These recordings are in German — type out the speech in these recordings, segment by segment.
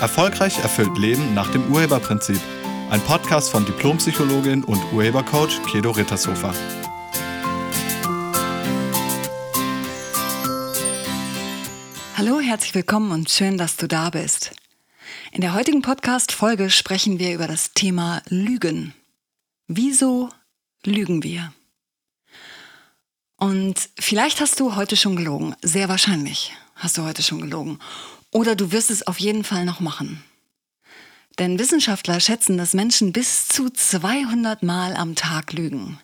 Erfolgreich erfüllt Leben nach dem Urheberprinzip. Ein Podcast von Diplompsychologin und Urhebercoach Kedo Rittershofer. Hallo, herzlich willkommen und schön, dass du da bist. In der heutigen Podcast-Folge sprechen wir über das Thema Lügen. Wieso lügen wir? Und vielleicht hast du heute schon gelogen. Sehr wahrscheinlich hast du heute schon gelogen. Oder du wirst es auf jeden Fall noch machen. Denn Wissenschaftler schätzen, dass Menschen bis zu 200 Mal am Tag lügen.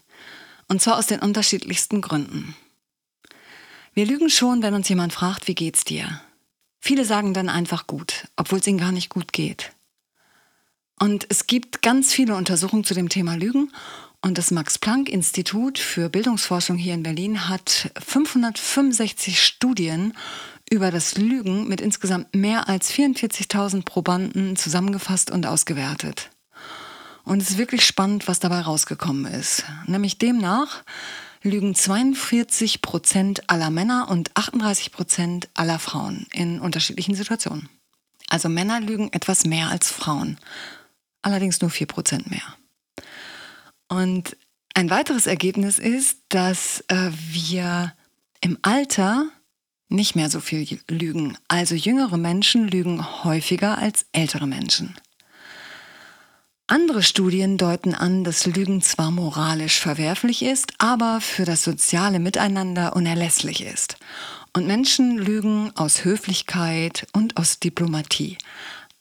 Und zwar aus den unterschiedlichsten Gründen. Wir lügen schon, wenn uns jemand fragt, wie geht's dir? Viele sagen dann einfach gut, obwohl es ihnen gar nicht gut geht. Und es gibt ganz viele Untersuchungen zu dem Thema Lügen. Und das Max-Planck-Institut für Bildungsforschung hier in Berlin hat 565 Studien über das Lügen mit insgesamt mehr als 44.000 Probanden zusammengefasst und ausgewertet. Und es ist wirklich spannend, was dabei rausgekommen ist. Nämlich demnach lügen 42 Prozent aller Männer und 38 Prozent aller Frauen in unterschiedlichen Situationen. Also Männer lügen etwas mehr als Frauen. Allerdings nur 4 Prozent mehr. Und ein weiteres Ergebnis ist, dass äh, wir im Alter nicht mehr so viel lügen. Also jüngere Menschen lügen häufiger als ältere Menschen. Andere Studien deuten an, dass Lügen zwar moralisch verwerflich ist, aber für das soziale Miteinander unerlässlich ist. Und Menschen lügen aus Höflichkeit und aus Diplomatie,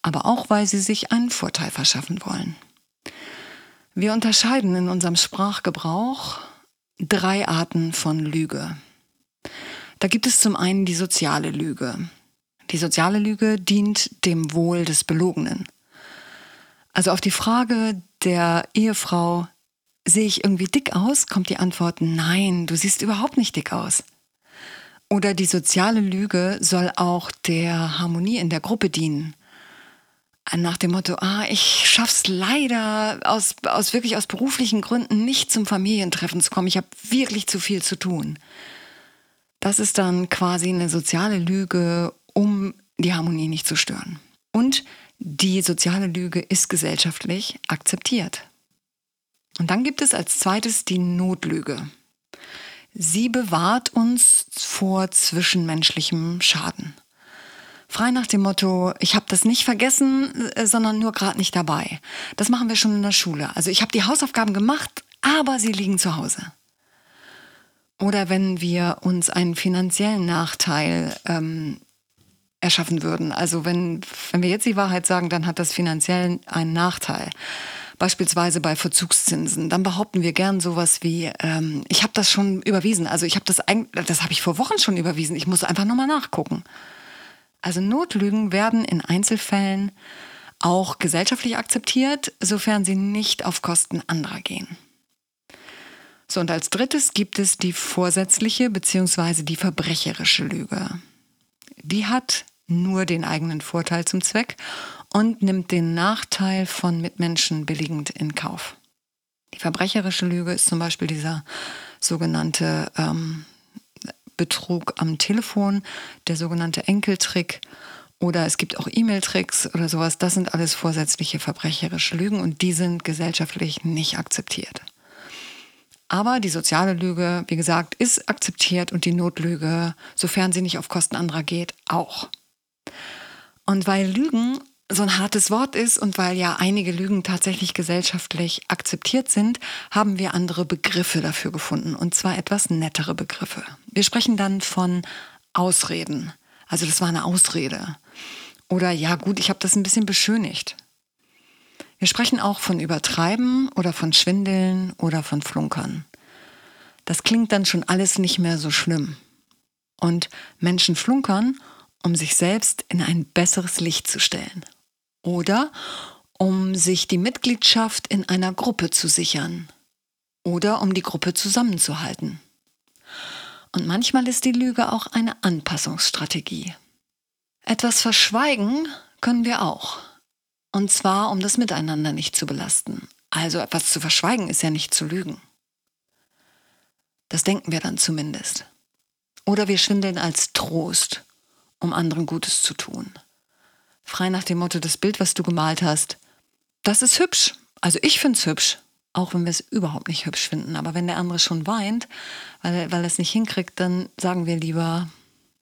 aber auch weil sie sich einen Vorteil verschaffen wollen. Wir unterscheiden in unserem Sprachgebrauch drei Arten von Lüge. Da gibt es zum einen die soziale Lüge. Die soziale Lüge dient dem Wohl des Belogenen. Also auf die Frage der Ehefrau, sehe ich irgendwie dick aus, kommt die Antwort, nein, du siehst überhaupt nicht dick aus. Oder die soziale Lüge soll auch der Harmonie in der Gruppe dienen. Nach dem Motto, ah, ich schaff's leider aus, aus wirklich aus beruflichen Gründen nicht zum Familientreffen zu kommen. Ich habe wirklich zu viel zu tun. Das ist dann quasi eine soziale Lüge, um die Harmonie nicht zu stören. Und die soziale Lüge ist gesellschaftlich akzeptiert. Und dann gibt es als zweites die Notlüge. Sie bewahrt uns vor zwischenmenschlichem Schaden. Frei nach dem Motto, ich habe das nicht vergessen, äh, sondern nur gerade nicht dabei. Das machen wir schon in der Schule. Also ich habe die Hausaufgaben gemacht, aber sie liegen zu Hause. Oder wenn wir uns einen finanziellen Nachteil ähm, erschaffen würden. Also wenn, wenn wir jetzt die Wahrheit sagen, dann hat das finanziell einen Nachteil. Beispielsweise bei Verzugszinsen. Dann behaupten wir gern sowas wie, ähm, ich habe das schon überwiesen. Also ich habe das eigentlich, das habe ich vor Wochen schon überwiesen. Ich muss einfach nochmal nachgucken. Also Notlügen werden in Einzelfällen auch gesellschaftlich akzeptiert, sofern sie nicht auf Kosten anderer gehen. So, und als drittes gibt es die vorsätzliche bzw. die verbrecherische Lüge. Die hat nur den eigenen Vorteil zum Zweck und nimmt den Nachteil von Mitmenschen billigend in Kauf. Die verbrecherische Lüge ist zum Beispiel dieser sogenannte ähm, Betrug am Telefon, der sogenannte Enkeltrick oder es gibt auch E-Mail-Tricks oder sowas. Das sind alles vorsätzliche verbrecherische Lügen und die sind gesellschaftlich nicht akzeptiert. Aber die soziale Lüge, wie gesagt, ist akzeptiert und die Notlüge, sofern sie nicht auf Kosten anderer geht, auch. Und weil Lügen so ein hartes Wort ist und weil ja einige Lügen tatsächlich gesellschaftlich akzeptiert sind, haben wir andere Begriffe dafür gefunden und zwar etwas nettere Begriffe. Wir sprechen dann von Ausreden. Also das war eine Ausrede. Oder ja gut, ich habe das ein bisschen beschönigt. Wir sprechen auch von Übertreiben oder von Schwindeln oder von Flunkern. Das klingt dann schon alles nicht mehr so schlimm. Und Menschen flunkern, um sich selbst in ein besseres Licht zu stellen. Oder um sich die Mitgliedschaft in einer Gruppe zu sichern. Oder um die Gruppe zusammenzuhalten. Und manchmal ist die Lüge auch eine Anpassungsstrategie. Etwas verschweigen können wir auch. Und zwar, um das Miteinander nicht zu belasten. Also etwas zu verschweigen ist ja nicht zu lügen. Das denken wir dann zumindest. Oder wir schwindeln als Trost, um anderen Gutes zu tun. Frei nach dem Motto, das Bild, was du gemalt hast, das ist hübsch. Also ich finde es hübsch, auch wenn wir es überhaupt nicht hübsch finden. Aber wenn der andere schon weint, weil, weil er es nicht hinkriegt, dann sagen wir lieber,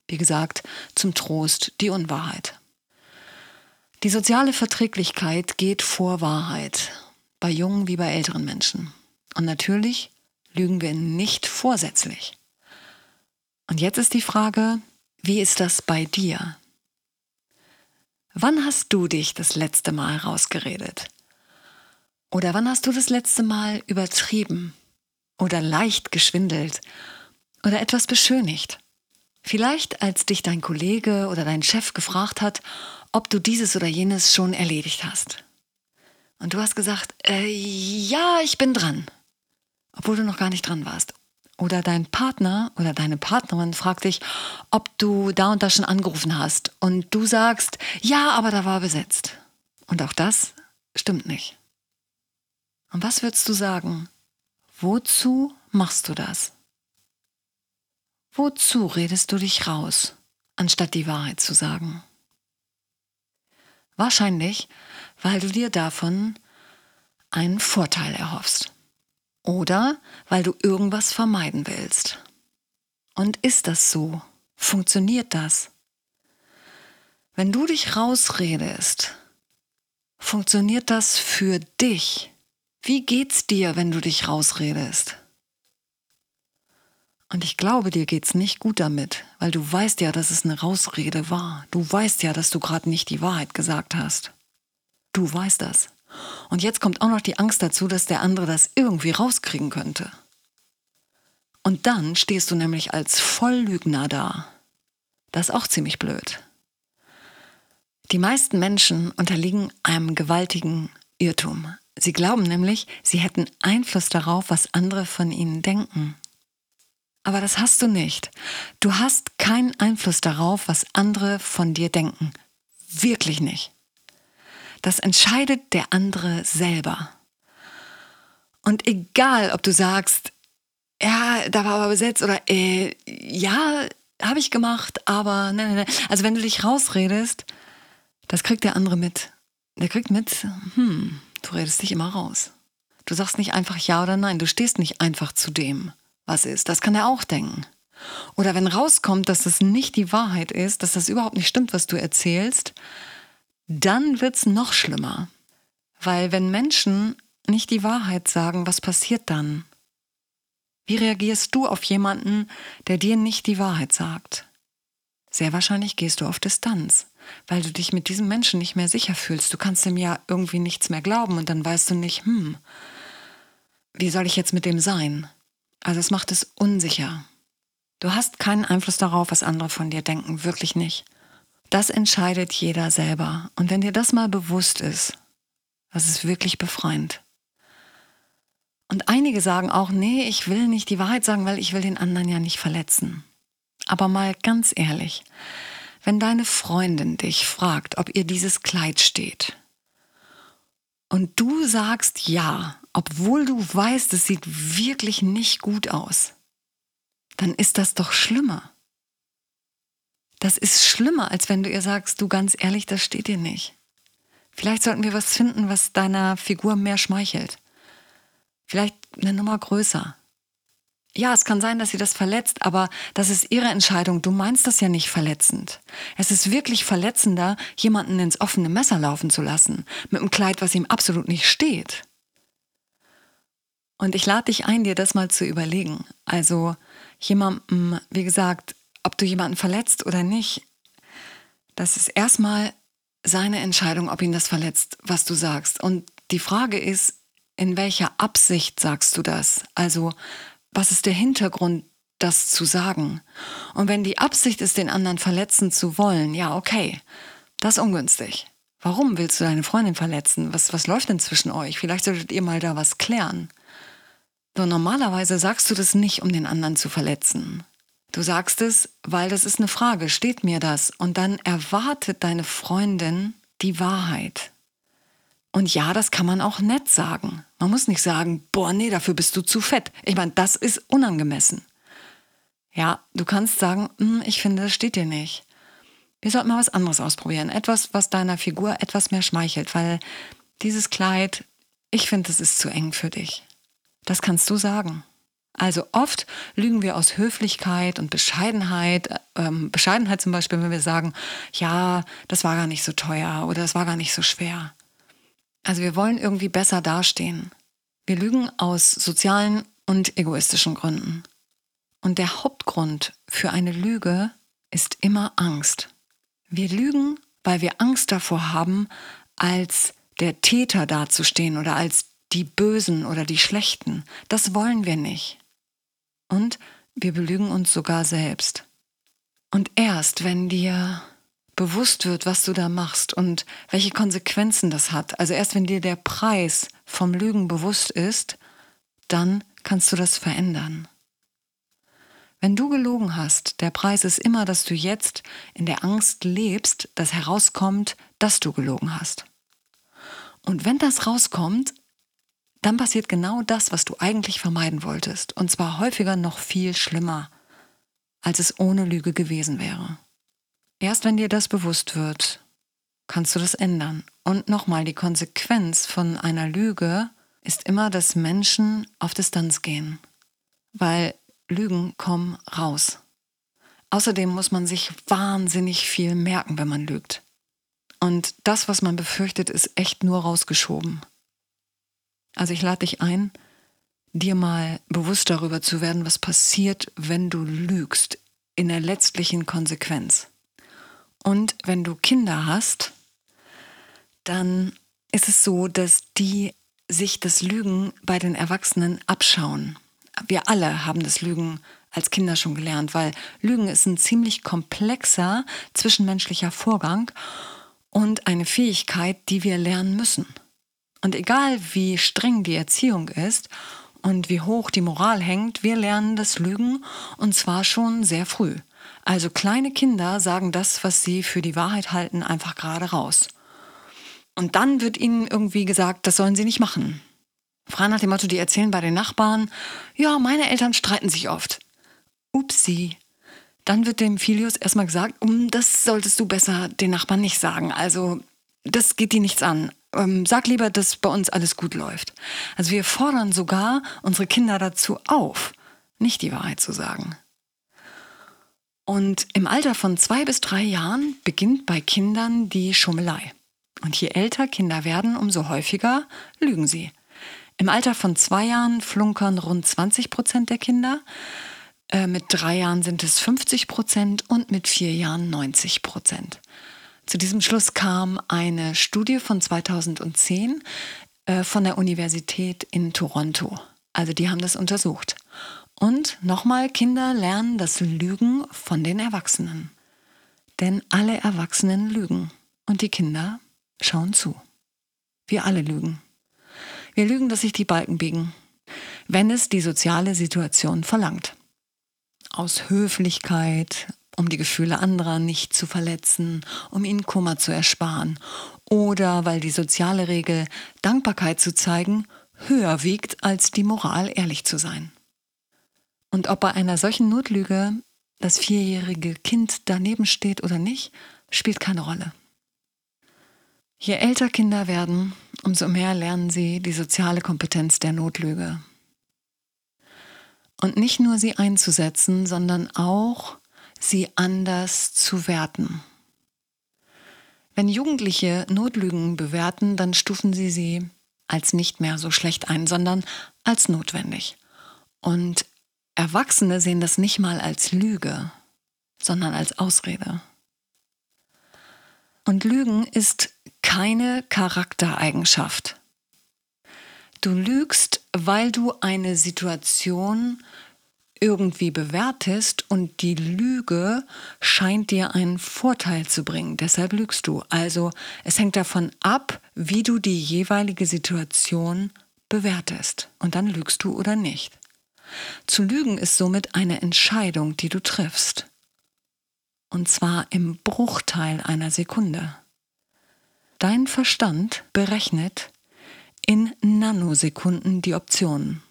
wie gesagt, zum Trost die Unwahrheit. Die soziale Verträglichkeit geht vor Wahrheit, bei jungen wie bei älteren Menschen. Und natürlich lügen wir nicht vorsätzlich. Und jetzt ist die Frage, wie ist das bei dir? Wann hast du dich das letzte Mal rausgeredet? Oder wann hast du das letzte Mal übertrieben oder leicht geschwindelt oder etwas beschönigt? Vielleicht als dich dein Kollege oder dein Chef gefragt hat, ob du dieses oder jenes schon erledigt hast. Und du hast gesagt, äh, ja, ich bin dran, obwohl du noch gar nicht dran warst. Oder dein Partner oder deine Partnerin fragt dich, ob du da und da schon angerufen hast. Und du sagst, ja, aber da war besetzt. Und auch das stimmt nicht. Und was würdest du sagen? Wozu machst du das? Wozu redest du dich raus, anstatt die Wahrheit zu sagen? Wahrscheinlich, weil du dir davon einen Vorteil erhoffst. Oder weil du irgendwas vermeiden willst. Und ist das so? Funktioniert das? Wenn du dich rausredest, funktioniert das für dich? Wie geht's dir, wenn du dich rausredest? Und ich glaube, dir geht's nicht gut damit, weil du weißt ja, dass es eine Rausrede war. Du weißt ja, dass du gerade nicht die Wahrheit gesagt hast. Du weißt das. Und jetzt kommt auch noch die Angst dazu, dass der andere das irgendwie rauskriegen könnte. Und dann stehst du nämlich als Volllügner da. Das ist auch ziemlich blöd. Die meisten Menschen unterliegen einem gewaltigen Irrtum. Sie glauben nämlich, sie hätten Einfluss darauf, was andere von ihnen denken. Aber das hast du nicht. Du hast keinen Einfluss darauf, was andere von dir denken. Wirklich nicht. Das entscheidet der andere selber. Und egal, ob du sagst, ja, da war aber besetzt oder äh, ja, habe ich gemacht, aber ne, ne, ne. Also wenn du dich rausredest, das kriegt der andere mit. Der kriegt mit, hm, du redest dich immer raus. Du sagst nicht einfach ja oder nein, du stehst nicht einfach zu dem was ist. Das kann er auch denken. Oder wenn rauskommt, dass das nicht die Wahrheit ist, dass das überhaupt nicht stimmt, was du erzählst, dann wird es noch schlimmer. Weil wenn Menschen nicht die Wahrheit sagen, was passiert dann? Wie reagierst du auf jemanden, der dir nicht die Wahrheit sagt? Sehr wahrscheinlich gehst du auf Distanz, weil du dich mit diesem Menschen nicht mehr sicher fühlst. Du kannst ihm ja irgendwie nichts mehr glauben und dann weißt du nicht, hm, wie soll ich jetzt mit dem sein? Also es macht es unsicher. Du hast keinen Einfluss darauf, was andere von dir denken, wirklich nicht. Das entscheidet jeder selber. Und wenn dir das mal bewusst ist, das ist wirklich befreiend. Und einige sagen auch, nee, ich will nicht die Wahrheit sagen, weil ich will den anderen ja nicht verletzen. Aber mal ganz ehrlich, wenn deine Freundin dich fragt, ob ihr dieses Kleid steht, und du sagst ja, obwohl du weißt, es sieht wirklich nicht gut aus, dann ist das doch schlimmer. Das ist schlimmer, als wenn du ihr sagst, du ganz ehrlich, das steht dir nicht. Vielleicht sollten wir was finden, was deiner Figur mehr schmeichelt. Vielleicht eine Nummer größer. Ja, es kann sein, dass sie das verletzt, aber das ist ihre Entscheidung. Du meinst das ja nicht verletzend. Es ist wirklich verletzender, jemanden ins offene Messer laufen zu lassen, mit einem Kleid, was ihm absolut nicht steht. Und ich lade dich ein, dir das mal zu überlegen. Also jemandem, wie gesagt, ob du jemanden verletzt oder nicht, das ist erstmal seine Entscheidung, ob ihn das verletzt, was du sagst. Und die Frage ist, in welcher Absicht sagst du das? Also was ist der Hintergrund, das zu sagen? Und wenn die Absicht ist, den anderen verletzen zu wollen, ja, okay, das ist ungünstig. Warum willst du deine Freundin verletzen? Was, was läuft denn zwischen euch? Vielleicht solltet ihr mal da was klären. So, normalerweise sagst du das nicht, um den anderen zu verletzen. Du sagst es, weil das ist eine Frage, steht mir das? Und dann erwartet deine Freundin die Wahrheit. Und ja, das kann man auch nett sagen. Man muss nicht sagen, boah, nee, dafür bist du zu fett. Ich meine, das ist unangemessen. Ja, du kannst sagen, hm, ich finde, das steht dir nicht. Wir sollten mal was anderes ausprobieren. Etwas, was deiner Figur etwas mehr schmeichelt, weil dieses Kleid, ich finde, es ist zu eng für dich. Das kannst du sagen. Also oft lügen wir aus Höflichkeit und Bescheidenheit. Ähm, Bescheidenheit zum Beispiel, wenn wir sagen, ja, das war gar nicht so teuer oder das war gar nicht so schwer. Also wir wollen irgendwie besser dastehen. Wir lügen aus sozialen und egoistischen Gründen. Und der Hauptgrund für eine Lüge ist immer Angst. Wir lügen, weil wir Angst davor haben, als der Täter dazustehen oder als die Bösen oder die Schlechten. Das wollen wir nicht. Und wir belügen uns sogar selbst. Und erst wenn dir bewusst wird, was du da machst und welche Konsequenzen das hat, also erst wenn dir der Preis vom Lügen bewusst ist, dann kannst du das verändern. Wenn du gelogen hast, der Preis ist immer, dass du jetzt in der Angst lebst, dass herauskommt, dass du gelogen hast. Und wenn das rauskommt, dann passiert genau das, was du eigentlich vermeiden wolltest. Und zwar häufiger noch viel schlimmer, als es ohne Lüge gewesen wäre. Erst wenn dir das bewusst wird, kannst du das ändern. Und nochmal, die Konsequenz von einer Lüge ist immer, dass Menschen auf Distanz gehen. Weil Lügen kommen raus. Außerdem muss man sich wahnsinnig viel merken, wenn man lügt. Und das, was man befürchtet, ist echt nur rausgeschoben. Also ich lade dich ein, dir mal bewusst darüber zu werden, was passiert, wenn du lügst in der letztlichen Konsequenz. Und wenn du Kinder hast, dann ist es so, dass die sich das Lügen bei den Erwachsenen abschauen. Wir alle haben das Lügen als Kinder schon gelernt, weil Lügen ist ein ziemlich komplexer zwischenmenschlicher Vorgang und eine Fähigkeit, die wir lernen müssen. Und egal wie streng die Erziehung ist und wie hoch die Moral hängt, wir lernen das Lügen und zwar schon sehr früh. Also kleine Kinder sagen das, was sie für die Wahrheit halten, einfach gerade raus. Und dann wird ihnen irgendwie gesagt, das sollen sie nicht machen. Frei nach dem Motto, die erzählen bei den Nachbarn, ja, meine Eltern streiten sich oft. Upsi. Dann wird dem Filius erstmal gesagt, um, das solltest du besser den Nachbarn nicht sagen. Also, das geht dir nichts an ähm, sag lieber, dass bei uns alles gut läuft. Also wir fordern sogar unsere Kinder dazu auf, nicht die Wahrheit zu sagen. Und im Alter von zwei bis drei Jahren beginnt bei Kindern die Schummelei. Und je älter Kinder werden, umso häufiger lügen sie. Im Alter von zwei Jahren flunkern rund 20 Prozent der Kinder. Äh, mit drei Jahren sind es 50 Prozent und mit vier Jahren 90 Prozent. Zu diesem Schluss kam eine Studie von 2010 äh, von der Universität in Toronto. Also die haben das untersucht. Und nochmal, Kinder lernen das Lügen von den Erwachsenen. Denn alle Erwachsenen lügen und die Kinder schauen zu. Wir alle lügen. Wir lügen, dass sich die Balken biegen, wenn es die soziale Situation verlangt. Aus Höflichkeit, um die Gefühle anderer nicht zu verletzen, um ihnen Kummer zu ersparen oder weil die soziale Regel, Dankbarkeit zu zeigen, höher wiegt als die Moral, ehrlich zu sein. Und ob bei einer solchen Notlüge das vierjährige Kind daneben steht oder nicht, spielt keine Rolle. Je älter Kinder werden, umso mehr lernen sie die soziale Kompetenz der Notlüge. Und nicht nur sie einzusetzen, sondern auch sie anders zu werten. Wenn Jugendliche Notlügen bewerten, dann stufen sie sie als nicht mehr so schlecht ein, sondern als notwendig. Und Erwachsene sehen das nicht mal als Lüge, sondern als Ausrede. Und Lügen ist keine Charaktereigenschaft. Du lügst, weil du eine Situation irgendwie bewertest und die Lüge scheint dir einen Vorteil zu bringen. Deshalb lügst du. Also es hängt davon ab, wie du die jeweilige Situation bewertest. Und dann lügst du oder nicht. Zu lügen ist somit eine Entscheidung, die du triffst. Und zwar im Bruchteil einer Sekunde. Dein Verstand berechnet in Nanosekunden die Optionen.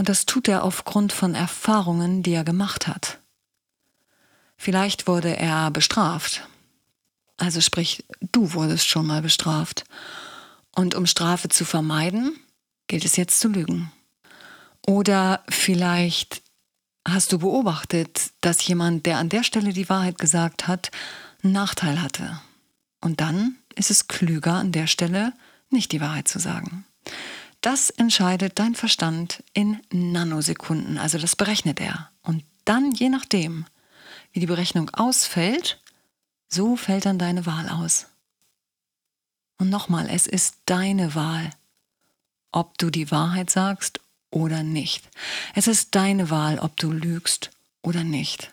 Und das tut er aufgrund von Erfahrungen, die er gemacht hat. Vielleicht wurde er bestraft. Also sprich, du wurdest schon mal bestraft. Und um Strafe zu vermeiden, gilt es jetzt zu lügen. Oder vielleicht hast du beobachtet, dass jemand, der an der Stelle die Wahrheit gesagt hat, einen Nachteil hatte. Und dann ist es klüger, an der Stelle nicht die Wahrheit zu sagen. Das entscheidet dein Verstand in Nanosekunden, also das berechnet er. Und dann, je nachdem, wie die Berechnung ausfällt, so fällt dann deine Wahl aus. Und nochmal, es ist deine Wahl, ob du die Wahrheit sagst oder nicht. Es ist deine Wahl, ob du lügst oder nicht.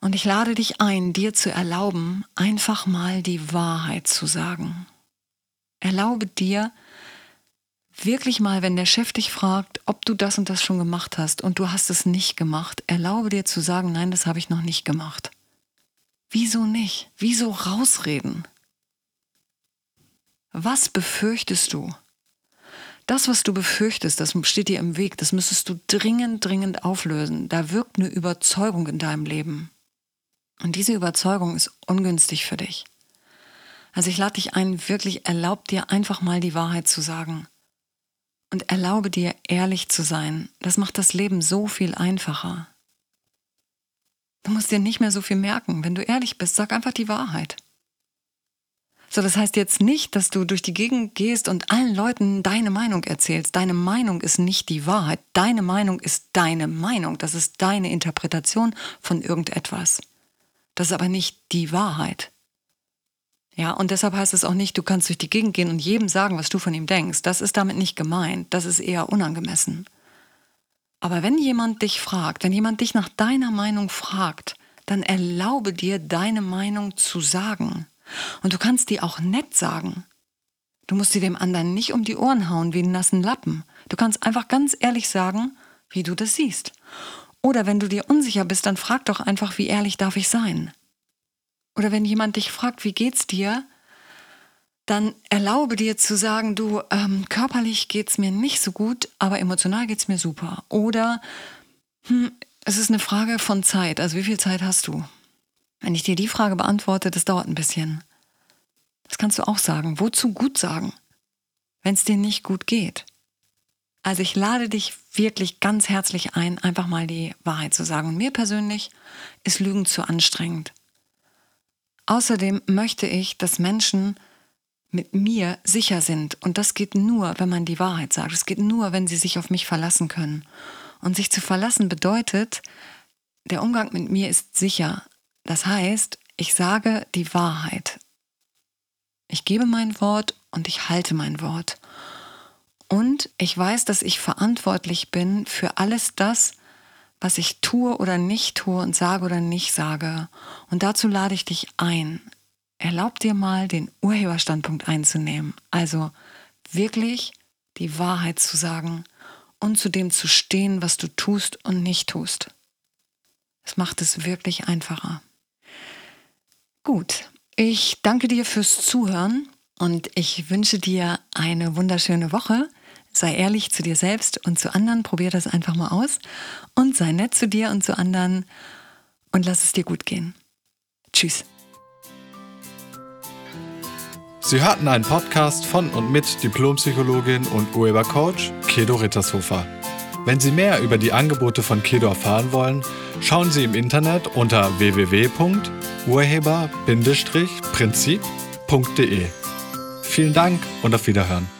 Und ich lade dich ein, dir zu erlauben, einfach mal die Wahrheit zu sagen. Erlaube dir, wirklich mal, wenn der Chef dich fragt, ob du das und das schon gemacht hast und du hast es nicht gemacht, erlaube dir zu sagen, nein, das habe ich noch nicht gemacht. Wieso nicht? Wieso rausreden? Was befürchtest du? Das, was du befürchtest, das steht dir im Weg, das müsstest du dringend, dringend auflösen. Da wirkt eine Überzeugung in deinem Leben. Und diese Überzeugung ist ungünstig für dich. Also ich lade dich ein, wirklich erlaub dir einfach mal die Wahrheit zu sagen. Und erlaube dir ehrlich zu sein. Das macht das Leben so viel einfacher. Du musst dir nicht mehr so viel merken. Wenn du ehrlich bist, sag einfach die Wahrheit. So, das heißt jetzt nicht, dass du durch die Gegend gehst und allen Leuten deine Meinung erzählst. Deine Meinung ist nicht die Wahrheit. Deine Meinung ist deine Meinung. Das ist deine Interpretation von irgendetwas. Das ist aber nicht die Wahrheit. Ja, und deshalb heißt es auch nicht, du kannst durch die Gegend gehen und jedem sagen, was du von ihm denkst. Das ist damit nicht gemeint. Das ist eher unangemessen. Aber wenn jemand dich fragt, wenn jemand dich nach deiner Meinung fragt, dann erlaube dir, deine Meinung zu sagen. Und du kannst die auch nett sagen. Du musst sie dem anderen nicht um die Ohren hauen wie einen nassen Lappen. Du kannst einfach ganz ehrlich sagen, wie du das siehst. Oder wenn du dir unsicher bist, dann frag doch einfach, wie ehrlich darf ich sein? Oder wenn jemand dich fragt, wie geht's dir, dann erlaube dir zu sagen, du, ähm, körperlich geht's mir nicht so gut, aber emotional geht's mir super. Oder hm, es ist eine Frage von Zeit. Also wie viel Zeit hast du? Wenn ich dir die Frage beantworte, das dauert ein bisschen. Das kannst du auch sagen. Wozu gut sagen, wenn es dir nicht gut geht? Also ich lade dich wirklich ganz herzlich ein, einfach mal die Wahrheit zu sagen. Und mir persönlich ist Lügen zu anstrengend. Außerdem möchte ich, dass Menschen mit mir sicher sind. Und das geht nur, wenn man die Wahrheit sagt. Es geht nur, wenn sie sich auf mich verlassen können. Und sich zu verlassen bedeutet, der Umgang mit mir ist sicher. Das heißt, ich sage die Wahrheit. Ich gebe mein Wort und ich halte mein Wort. Und ich weiß, dass ich verantwortlich bin für alles das, was ich tue oder nicht tue und sage oder nicht sage. Und dazu lade ich dich ein. Erlaub dir mal, den Urheberstandpunkt einzunehmen. Also wirklich die Wahrheit zu sagen und zu dem zu stehen, was du tust und nicht tust. Es macht es wirklich einfacher. Gut, ich danke dir fürs Zuhören und ich wünsche dir eine wunderschöne Woche. Sei ehrlich zu dir selbst und zu anderen, probier das einfach mal aus und sei nett zu dir und zu anderen und lass es dir gut gehen. Tschüss. Sie hörten einen Podcast von und mit Diplompsychologin und Urhebercoach Kedo Rittershofer. Wenn Sie mehr über die Angebote von Kedo erfahren wollen, schauen Sie im Internet unter www.urheber-prinzip.de. Vielen Dank und auf Wiederhören.